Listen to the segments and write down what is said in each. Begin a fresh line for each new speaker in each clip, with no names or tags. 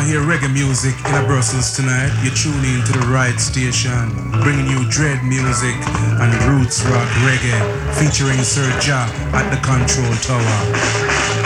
want to hear reggae music in a Brussels tonight, you're tuning to the right station, bringing you dread music and roots rock reggae, featuring Sir Ja at the control tower.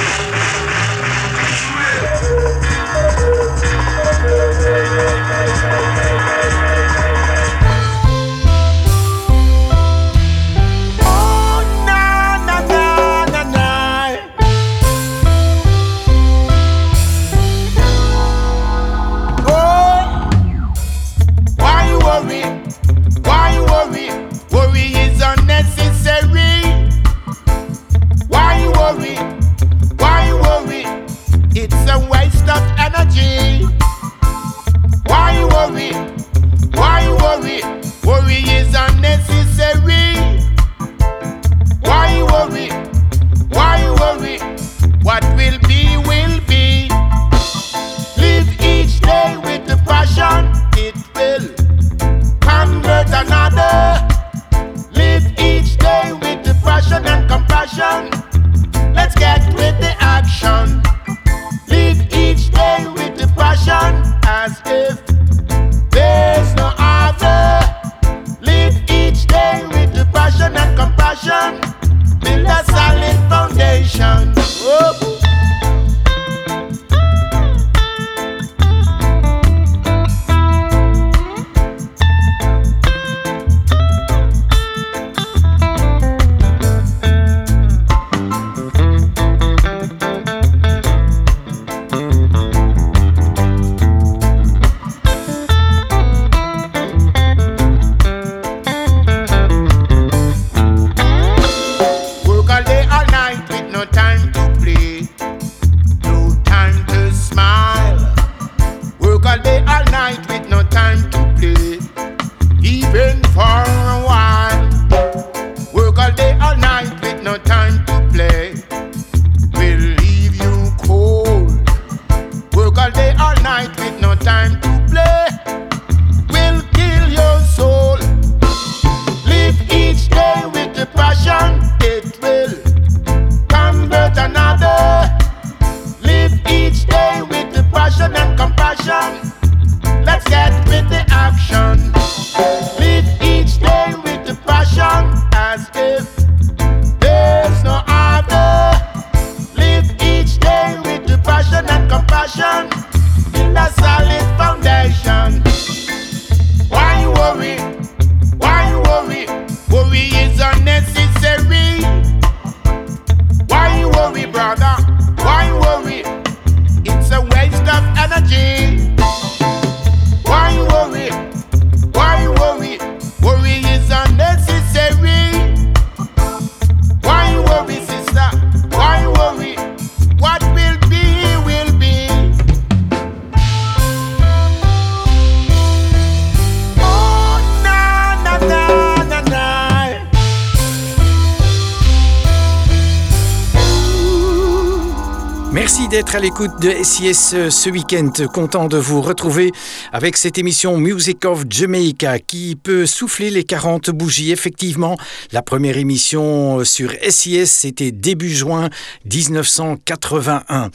de SIS euh, ce week-end. Content de vous retrouver avec cette émission Music of Jamaica qui peut souffler les 40 bougies. Effectivement, la première émission euh, sur SIS, c'était début juin 1981.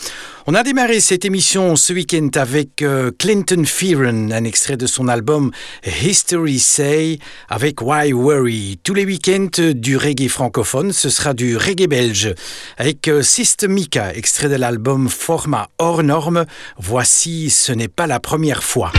On a démarré cette émission ce week-end avec euh, Clinton Fearon, un extrait de son album History Say avec Why Worry. Tous les week-ends du reggae francophone, ce sera du reggae belge avec Systemica, extrait de l'album Format hors norme, voici Ce n'est pas la première fois.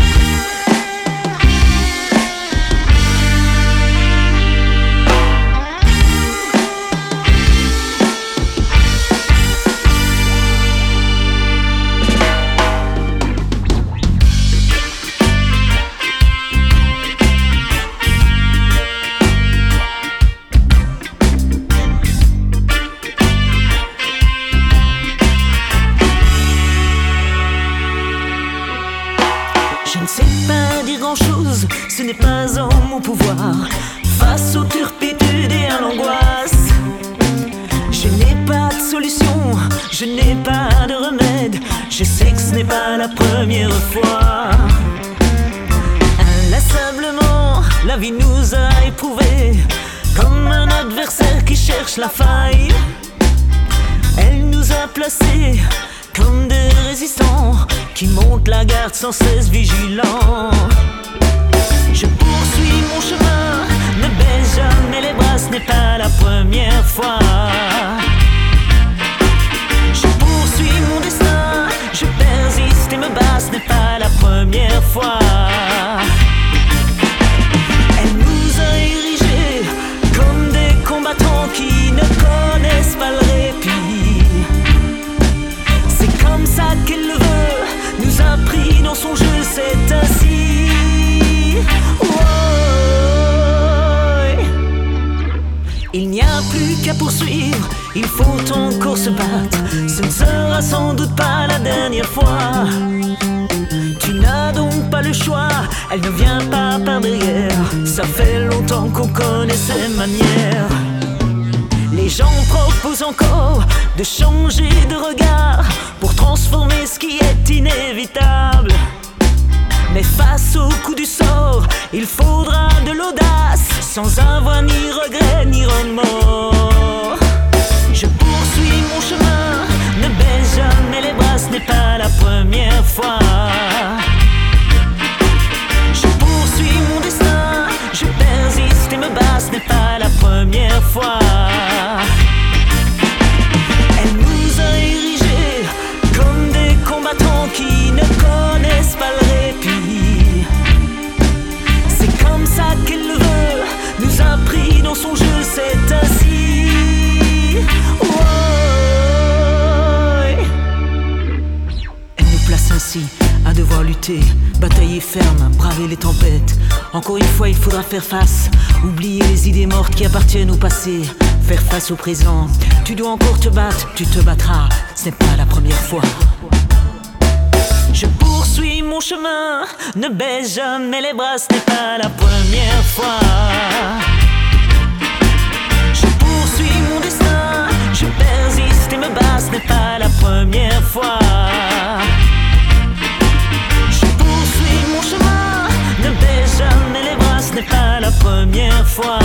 la première fois. Inlassablement, la vie nous a éprouvés, comme un adversaire qui cherche la faille. Elle nous a placés comme des résistants qui montent la garde sans cesse vigilants. Je poursuis mon chemin, ne baisse jamais les bras, ce n'est pas la première fois. Et me bats, ce n'est pas la première fois. Elle nous a érigés comme des combattants qui ne connaissent il faut encore se battre. Ce ne sera sans doute pas la dernière fois. Tu n'as donc pas le choix, elle ne vient pas par derrière. Ça fait longtemps qu'on connaît ses manières. Les gens proposent encore de changer de regard pour transformer ce qui est inévitable. Mais face au coup du sort, il faudra de l'audace, sans avoir ni regret ni remords. Baisse jamais les bras, ce n'est pas la première fois. Je poursuis mon destin, je persiste et me bats, ce n'est pas la première fois. Elle nous a érigés comme des combattants qui ne connaissent pas le batailler ferme, braver les tempêtes. Encore une fois, il faudra faire face, oublier les idées mortes qui appartiennent au passé, faire face au présent. Tu dois encore te battre, tu te battras, ce n'est pas la première fois. Je poursuis mon chemin, ne baisse jamais les bras, ce n'est pas la première fois. Je poursuis mon destin, je persiste et me bats, ce n'est pas la première fois. Ce n'est pas la première fois.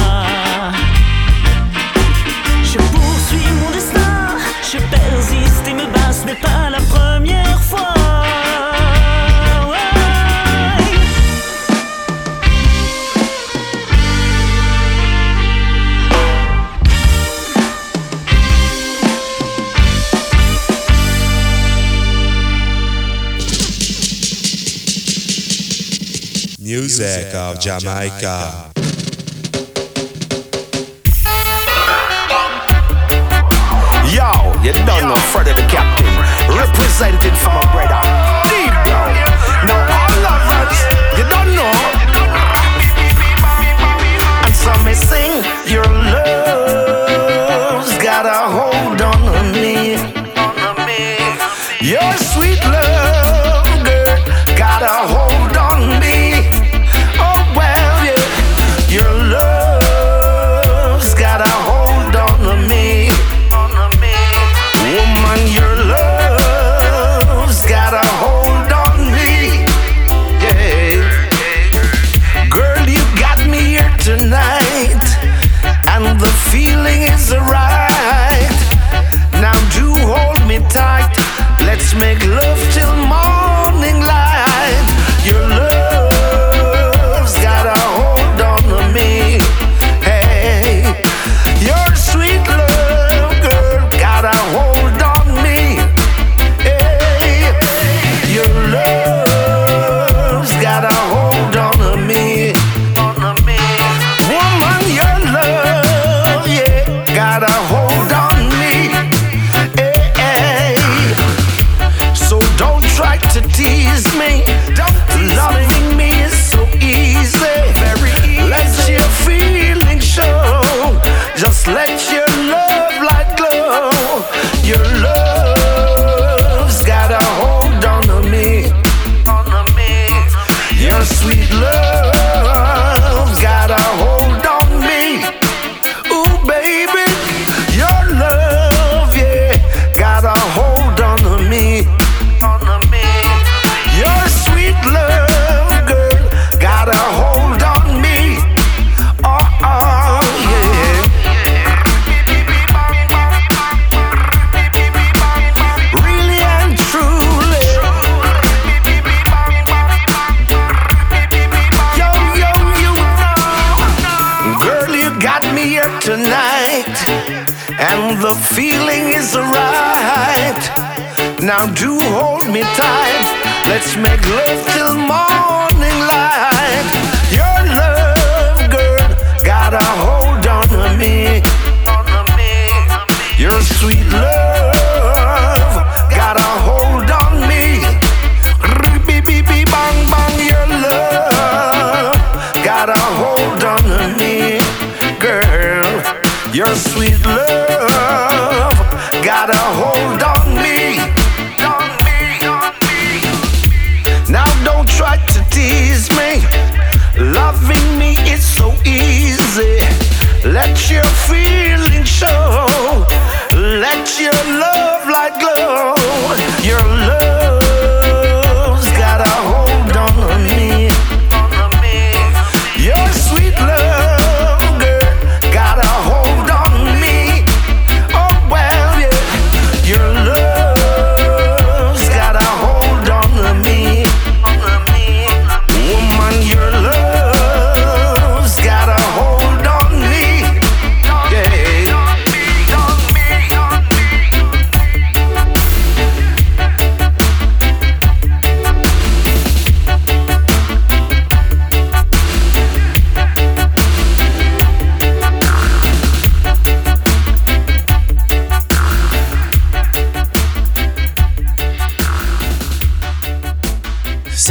Music of Jamaica.
Yo, you don't know Freddy the Captain, representing for my brother. Deep down. Now all lovers, you don't know. And so me sing, your love's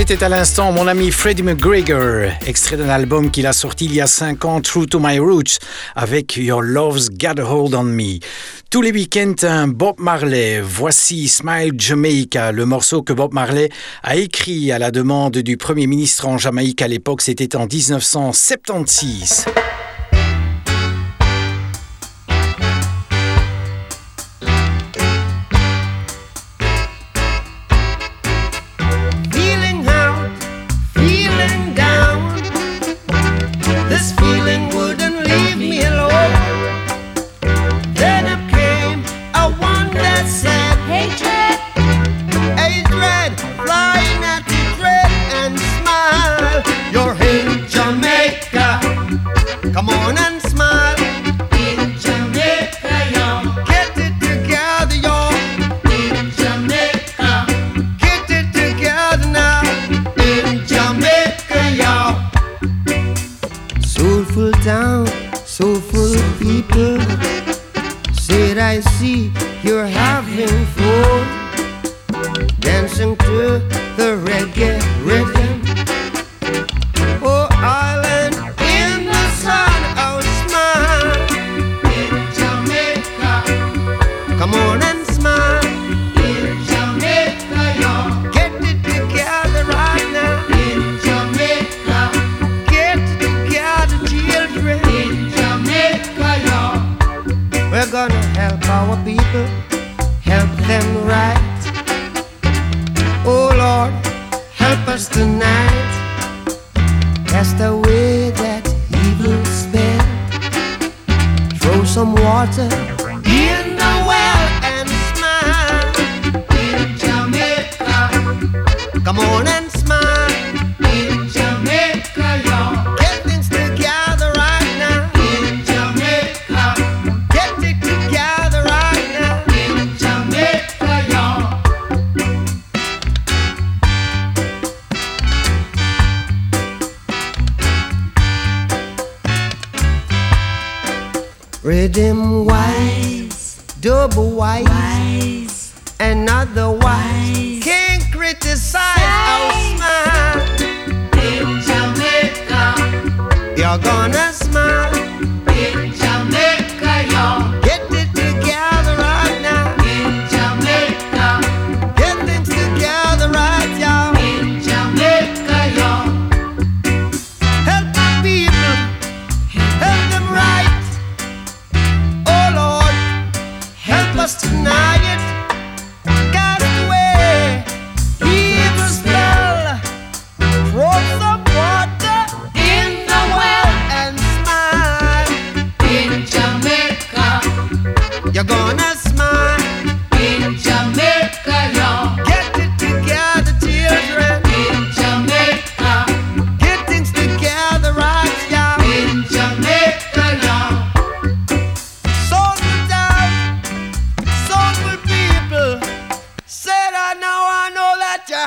C'était à l'instant mon ami Freddie McGregor, extrait d'un album qu'il a sorti il y a 5 ans, True to My Roots, avec Your Love's Got a Hold on Me. Tous les week-ends, un Bob Marley. Voici Smile Jamaica, le morceau que Bob Marley a écrit à la demande du Premier ministre en Jamaïque à l'époque, c'était en 1976.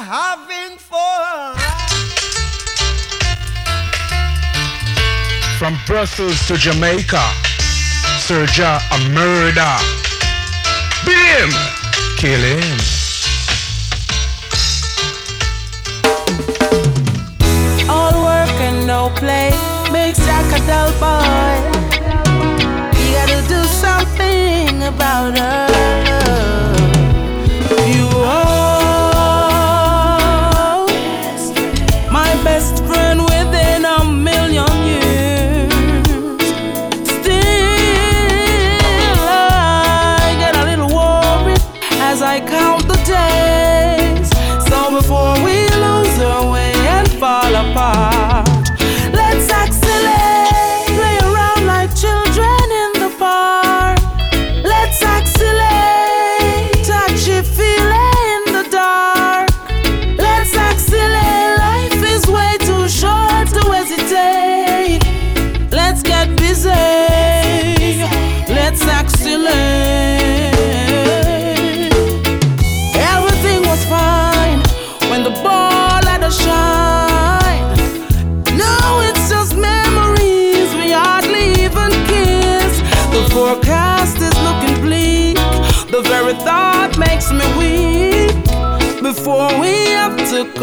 having fun. From
Brussels to Jamaica, Serja a murder. Bim him! Kill him.
All work and no play makes Jack a dull boy. You gotta do something about her.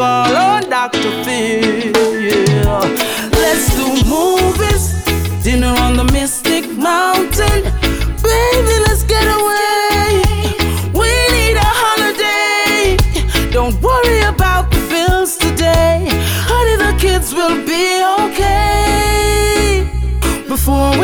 Call on Dr. Phil. Let's do movies, dinner on the Mystic Mountain. Baby, let's get away. We need a holiday. Don't worry about the bills today. Honey, the kids will be okay. Before we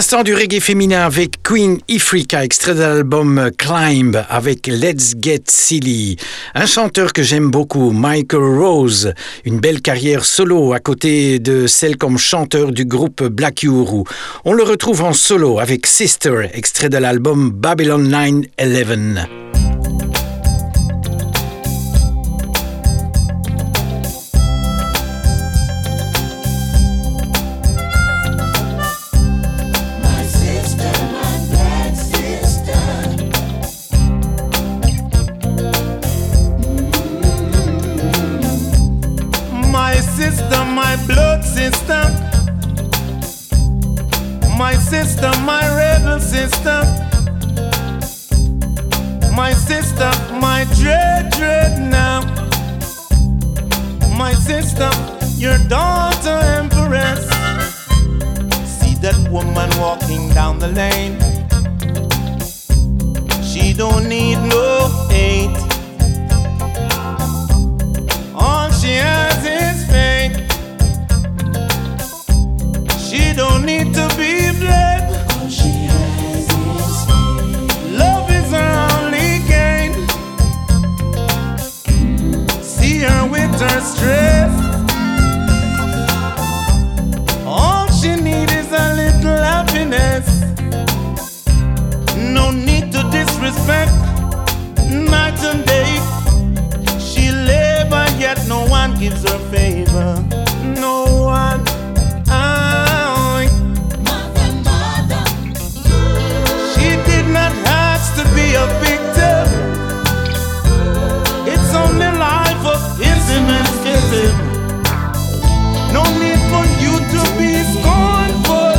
l'instant du reggae féminin avec Queen Ifrika, extrait de l'album Climb avec Let's Get Silly. Un chanteur que j'aime beaucoup, Michael Rose. Une belle carrière solo à côté de celle comme chanteur du groupe Black Uhuru. On le retrouve en solo avec Sister, extrait de l'album Babylon 911.
Sister, my
rebel sister. My sister, my dread, dread now. My sister, your daughter empress. See that woman walking down the lane. She don't need no aid. All she has is She don't need to be bled. All she has is faith. Love is her only gain. See her with her stress. All she needs is a little happiness. No need to disrespect night and day. She labor, yet no one gives her favor. No one. a victim. It's only life of and. No need for you to be scornful.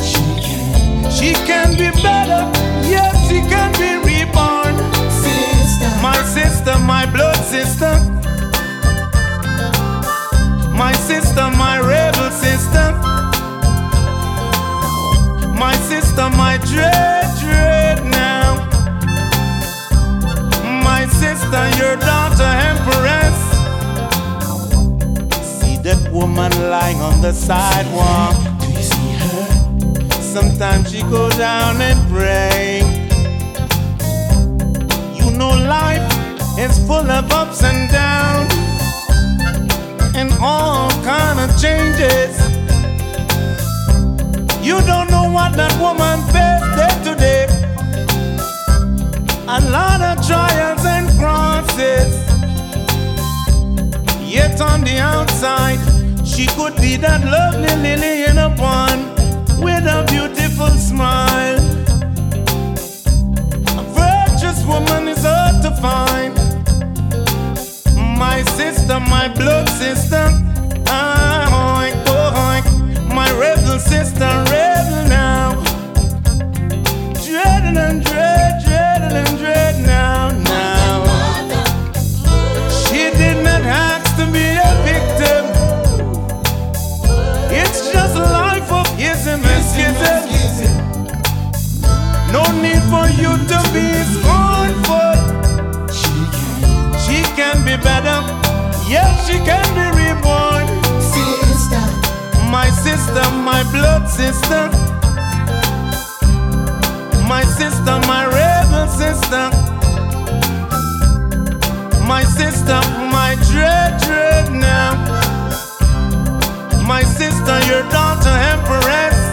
She can, she can be better. Yes, she can be reborn. Sister. My sister, my blood sister. My sister, my rebel sister. My sister, my dread, dread now. Sister, your daughter, empress. See that woman lying on the sidewalk. Do you see her? Sometimes she go down and pray. You know life is full of ups and downs and all kind of changes. You don't know what that woman crosses. Yet on the outside, she could be that lovely lily in a pond with a beautiful smile. A virtuous woman is hard to find. My sister, my blood sister. Ah, oink, oh. My rebel sister, rebel better. Yes, she can be reborn. Sister. My sister, my blood sister. My sister, my rebel sister. My sister, my dread, dread now. My sister, your daughter, empress.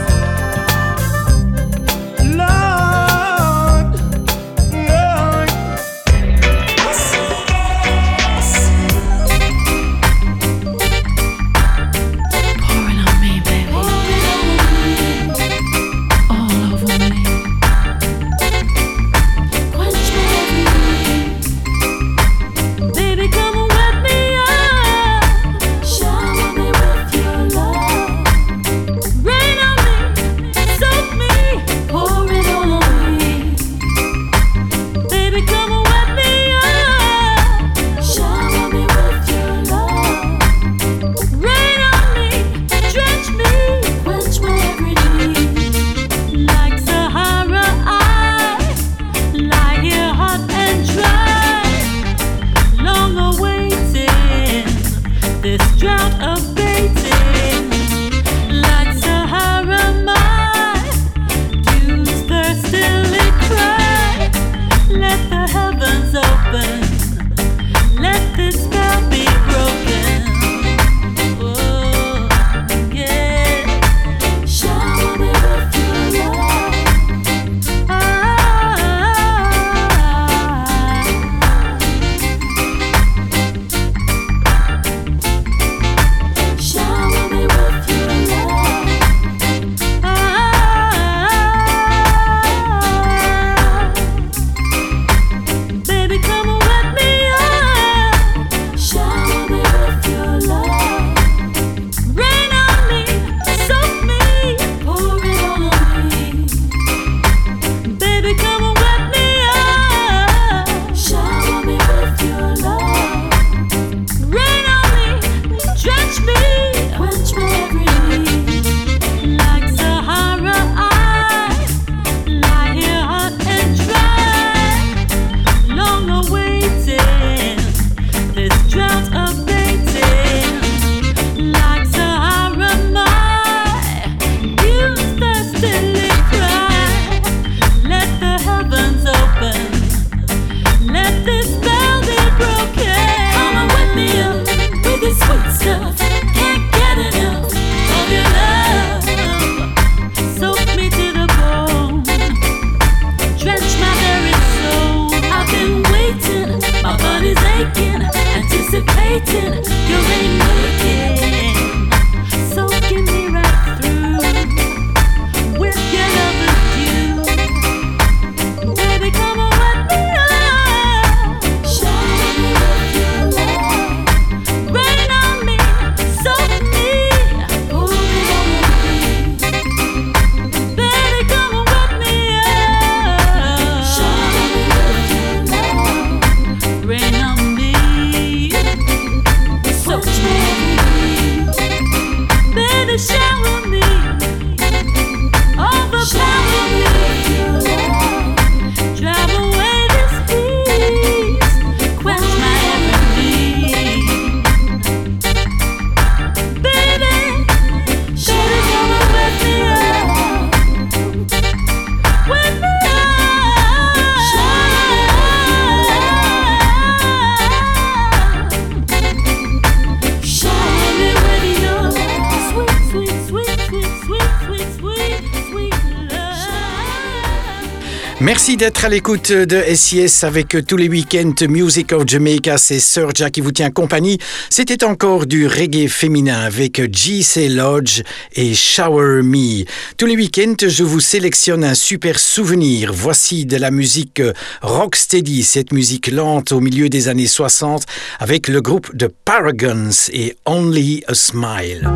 D'être à l'écoute de SIS avec tous les week-ends Music of Jamaica. C'est Serja qui vous tient compagnie. C'était encore du reggae féminin avec G.C. Lodge et Shower Me. Tous les week-ends, je vous sélectionne un super souvenir. Voici de la musique rocksteady, cette musique lente au milieu des années 60 avec le groupe de Paragons et Only a Smile.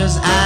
As I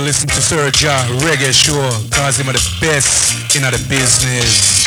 listen to Sir Jah Reggae Show cause him are the best in the business.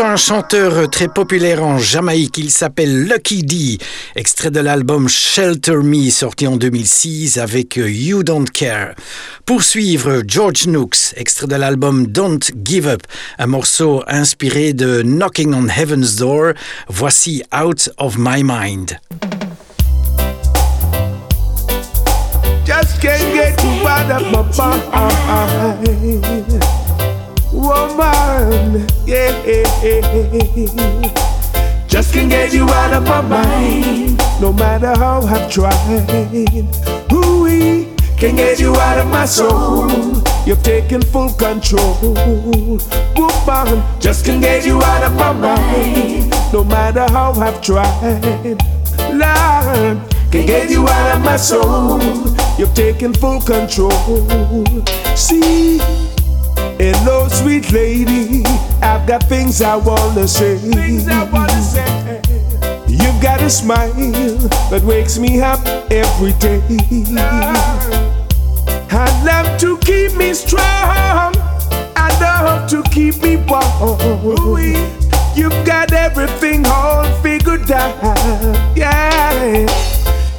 Un chanteur très populaire en Jamaïque, il s'appelle Lucky D, extrait de l'album Shelter Me sorti en 2006 avec You Don't Care. Poursuivre George Nooks, extrait de l'album Don't Give Up, un morceau inspiré de Knocking on Heaven's Door, voici out of my mind.
Woman, yeah. Just can't get you out of my mind. No matter how I've tried. Ooh, can't get you out of my soul. You've taken full control. Woman, just can't get you out of my mind. No matter how I've tried. Lord, can't get you out of my soul. You've taken full control. See, hello, sweet lady. I've got things I wanna say. Things I wanna say. You've got a smile that wakes me up every day. Uh-huh. I love to keep me strong. I love to keep me warm. You've got everything all figured out. Yeah.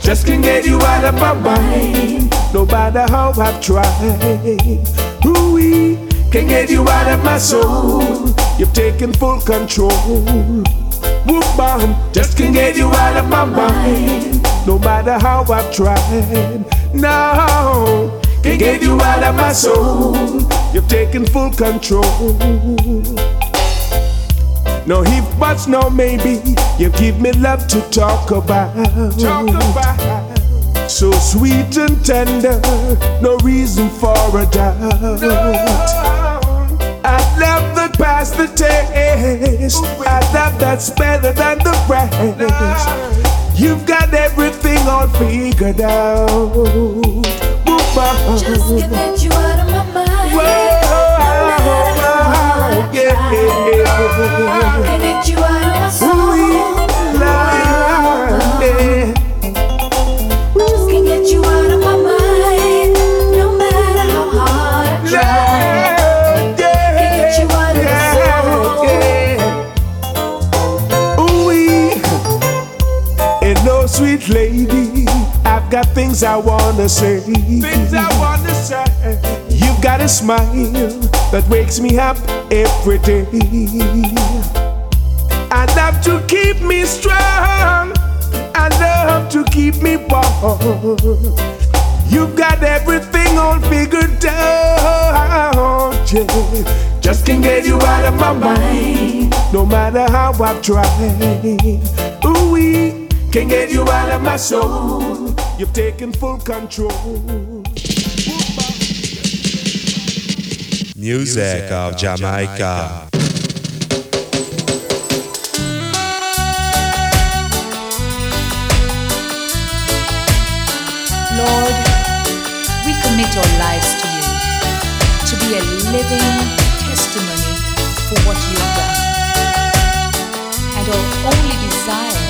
Just can't get you out of my mind. No matter how I've tried. Ooh, can't get you out of my soul. You've taken full control. Woman, just can't get you out of my mind. No matter how I've tried. No, can't get you out of my soul. You've taken full control. No if buts, no maybe. You give me love to talk about. Talk about. So sweet and tender, no reason for a doubt. I love that past the taste. I love that's better than the rest. You've got everything all figured out. Woman.
Just get you out of my mind.
Whoa, yeah.
Can't get you out of my soul.
Lord, things I wanna say. Things I wanna say. You've got a smile that wakes me up every day. I love to keep me strong. I love to keep me warm. You've got everything all figured out. Yeah. Just can't get you out of my mind. No matter how I've tried. Ooh, we can't get you out of my soul. You've taken full control.
Music of Jamaica.
Lord, we commit our lives to you to be a living testimony for what you've done. And our only desire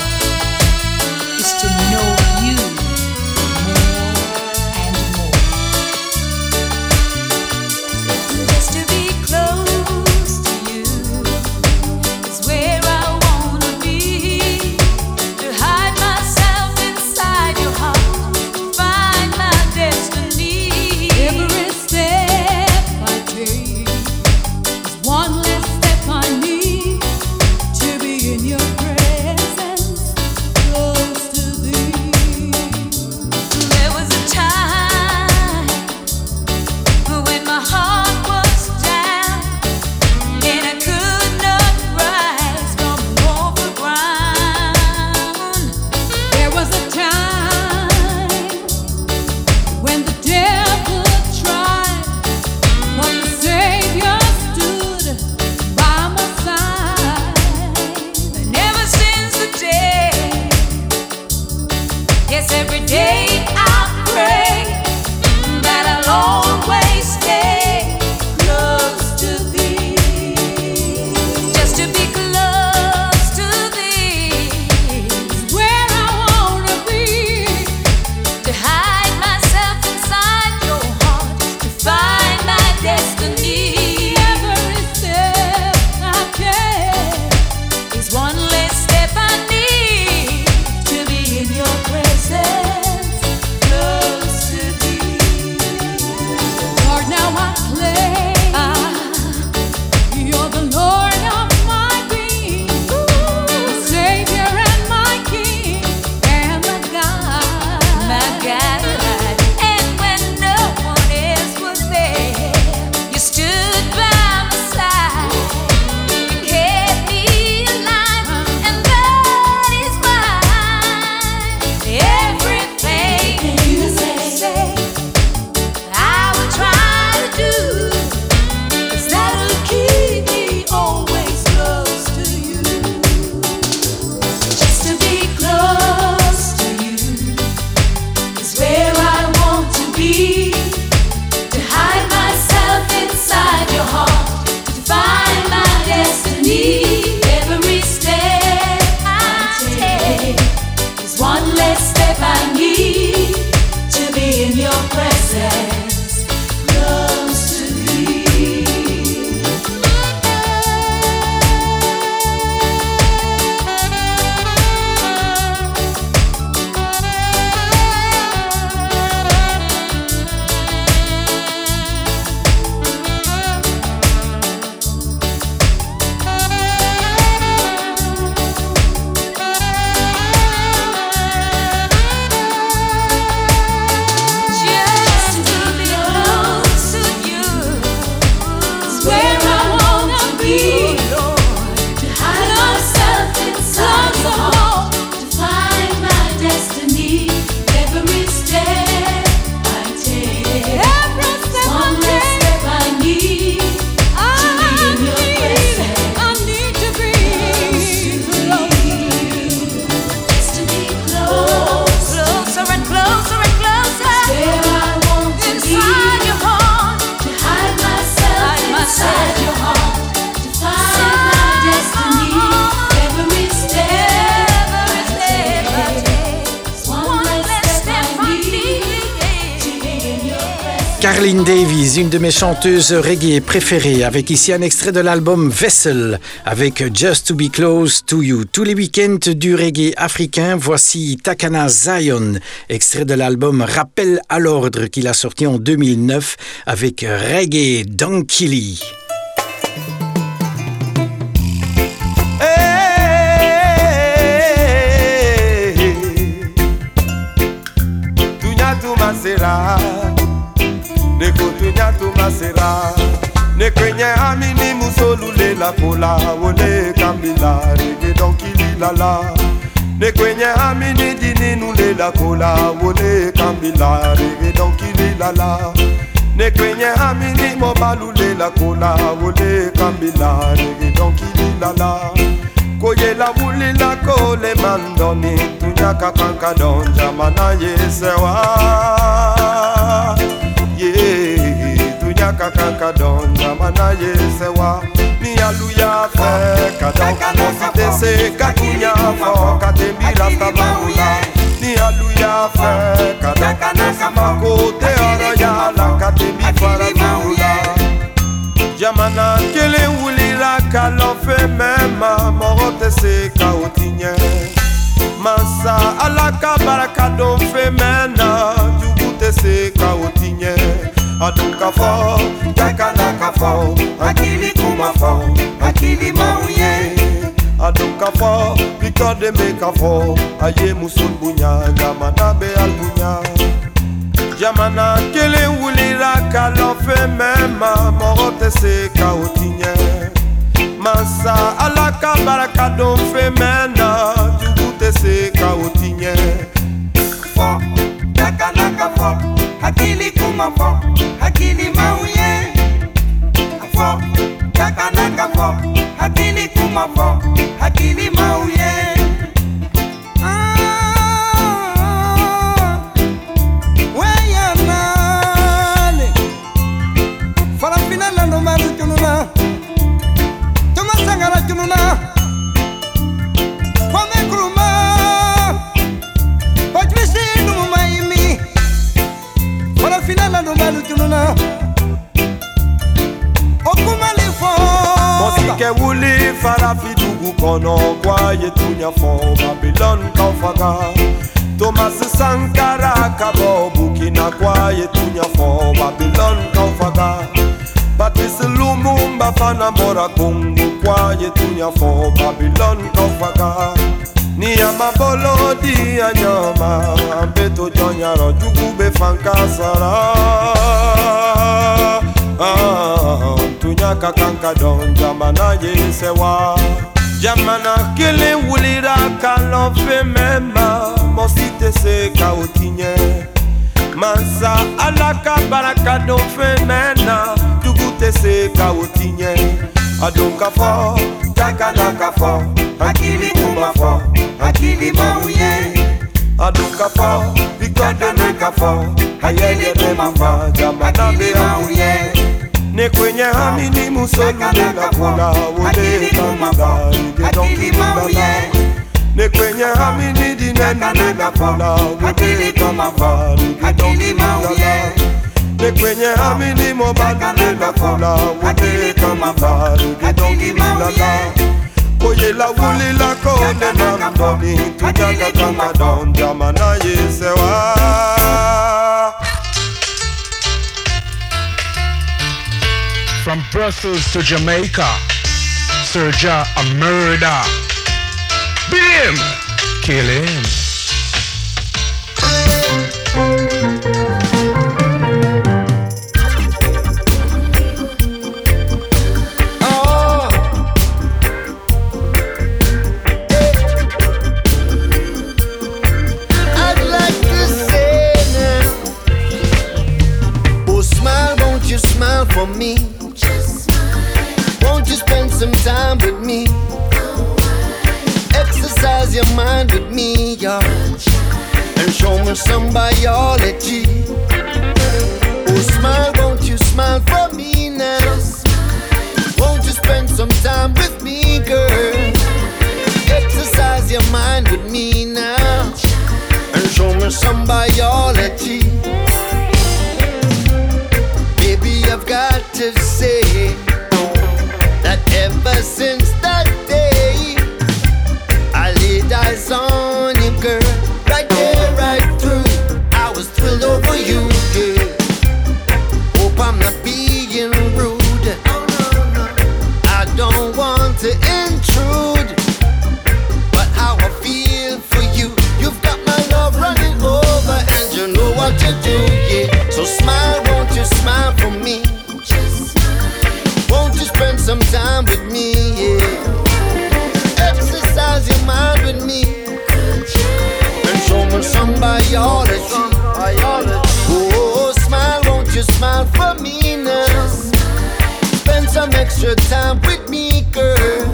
Marlene Davies, une de mes chanteuses reggae préférées, avec ici un extrait de l'album Vessel, avec Just to be close to you. Tous les week-ends du reggae africain, voici Takana Zion, extrait de l'album Rappel à l'ordre qu'il a sorti en 2009 avec Reggae
Dankili. Hey, tumasera nekenye amini musolulela pola wole kambila rege donkililala nekwenye amini dininulela kola wole kambila rege donkililala nekwenye amini mobalulela kola wole kambila rege donkililala koyela wulila koleman dɔɔni tuɲa ka kan ka dɔn jamana ye sɛwa. Yeah. akakaka donga mana yesewa ni aluya fɛ kadɔn mɔsi tɛ se kakunya fɔ katebi rastabawula ni aluya fɛ kadɔn mɔsi mako tɛ ɔrɔ ya la katebi farabawula jamana kelen wulila ka lɔfɛ mɛ ma. Mɔgɔ tɛ se ka o ti ɲɛ mansa ala ka baraka don fɛn mɛ na. Jugu tɛ se ka o ti ɲɛ. adukafao takanakafao akili kumafao akili mauye adukafao pikademekafao aye musul bunya jamanabe albunya. Jamana kelen wuliraka lɔfe mɛma mɔgɔ tɛ se ka o tiɲɛ masa ala ka baraka don
fe mɛn fo
akili mauye. Afọ kakanaka afọ akili kumafọ akili ka dɔn jamana ye sewa jamana kelen wulira ka lɔn fɛn mɛn ma tɛ se ka o ti ɲɛ masa ala ka baraka don fɛn mɛn na dugu tɛ se ka o ti ɲɛ a don ka fɔ jakana ka fɔ hakili kuma fɔ hakili maw ye a don ka fɔ victor deme ka fɔ a yɛyɛ bɛ ma fa jamana bɛ aw ye ne kwenye hamini musolule la kola wole kamila ige donkililala ne kwenye hamini dinenule la kola wole kamila ige donkililala ne kwenye hamini mobalule la kola wole kamila ige donkililala koye la wuli la kone mandoni tujaga kama don jamana yesewa
From Brussels to Jamaica, Serja a murder. Beat kill him.
Oh.
I'd your mind with me, yeah, and show me some biology. Oh smile, won't you smile for me now? Won't you spend some time with me, girl? Exercise your mind with me now and show me some biology. Baby, I've got to say that ever since that time with me, yeah. Exercise your mind with me. And show me some biology. Oh, smile, won't you smile for me now? Spend some extra time with me, girl.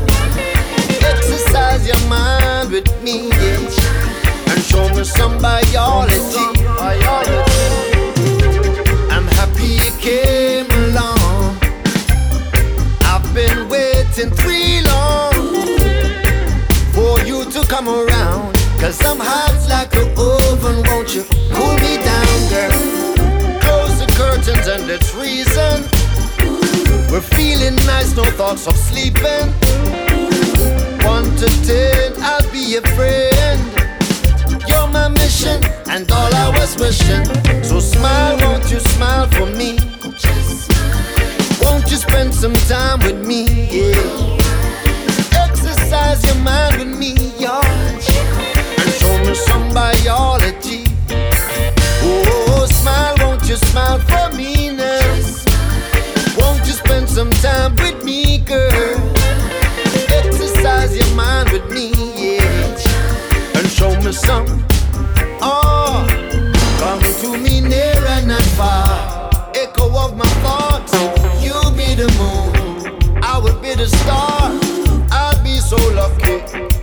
Exercise your mind with me, yeah. And show me some biology. I'm hot like an oven, won't you cool me down, girl? Close the curtains and the reason. We're feeling nice, no thoughts of sleeping. One to ten, I'll be your friend. You're my mission and all I was wishing. So smile, won't you smile for me? Won't you spend some time with me? Yeah. Exercise your mind with me, girl? Exercise your mind with me, yeah. And show me some. Oh, come to me near and not far. Echo of my thoughts. You'll be the moon, I will be the star. I'll be so lucky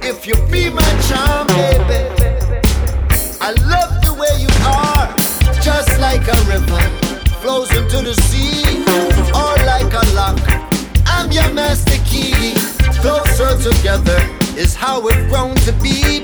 if you be my charm, baby. I love the way you are, just like a river flows into the sea, together is how we've grown to be,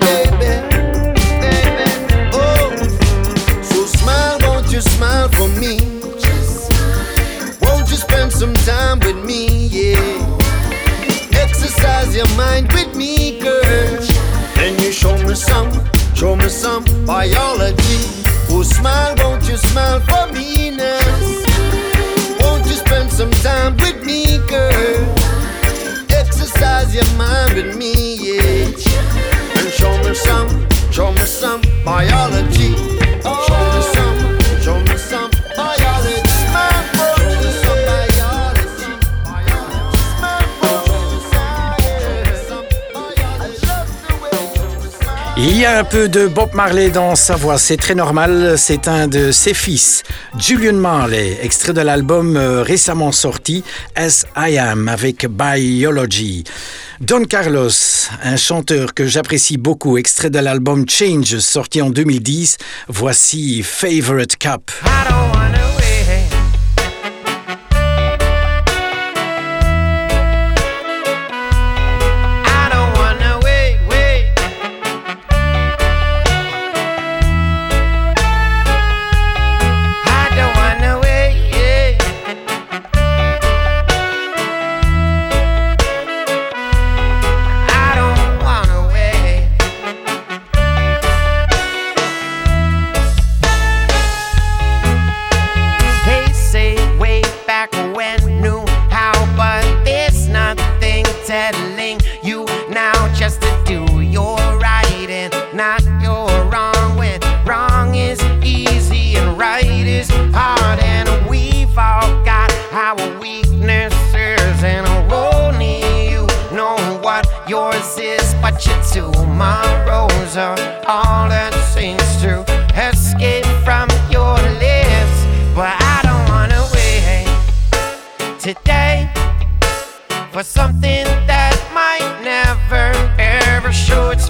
peu de Bob Marley dans sa voix, c'est très normal, c'est un de ses fils, Julian Marley, extrait de l'album euh, récemment sorti As I Am avec Biology. Don Carlos, un chanteur que j'apprécie beaucoup, extrait de l'album Change sorti en 2010, voici Favorite Cup.
Today for something that might never ever show its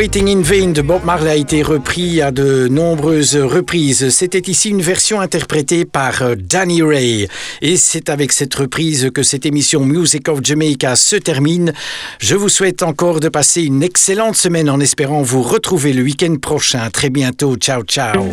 Waiting in Vain de Bob Marley a été repris à de nombreuses reprises. C'était ici une version interprétée par euh, Danny Ray. Et c'est avec cette reprise que cette émission Music of Jamaica se termine. Je vous souhaite encore de passer une excellente semaine en espérant vous retrouver le week-end prochain. Très bientôt. Ciao, ciao.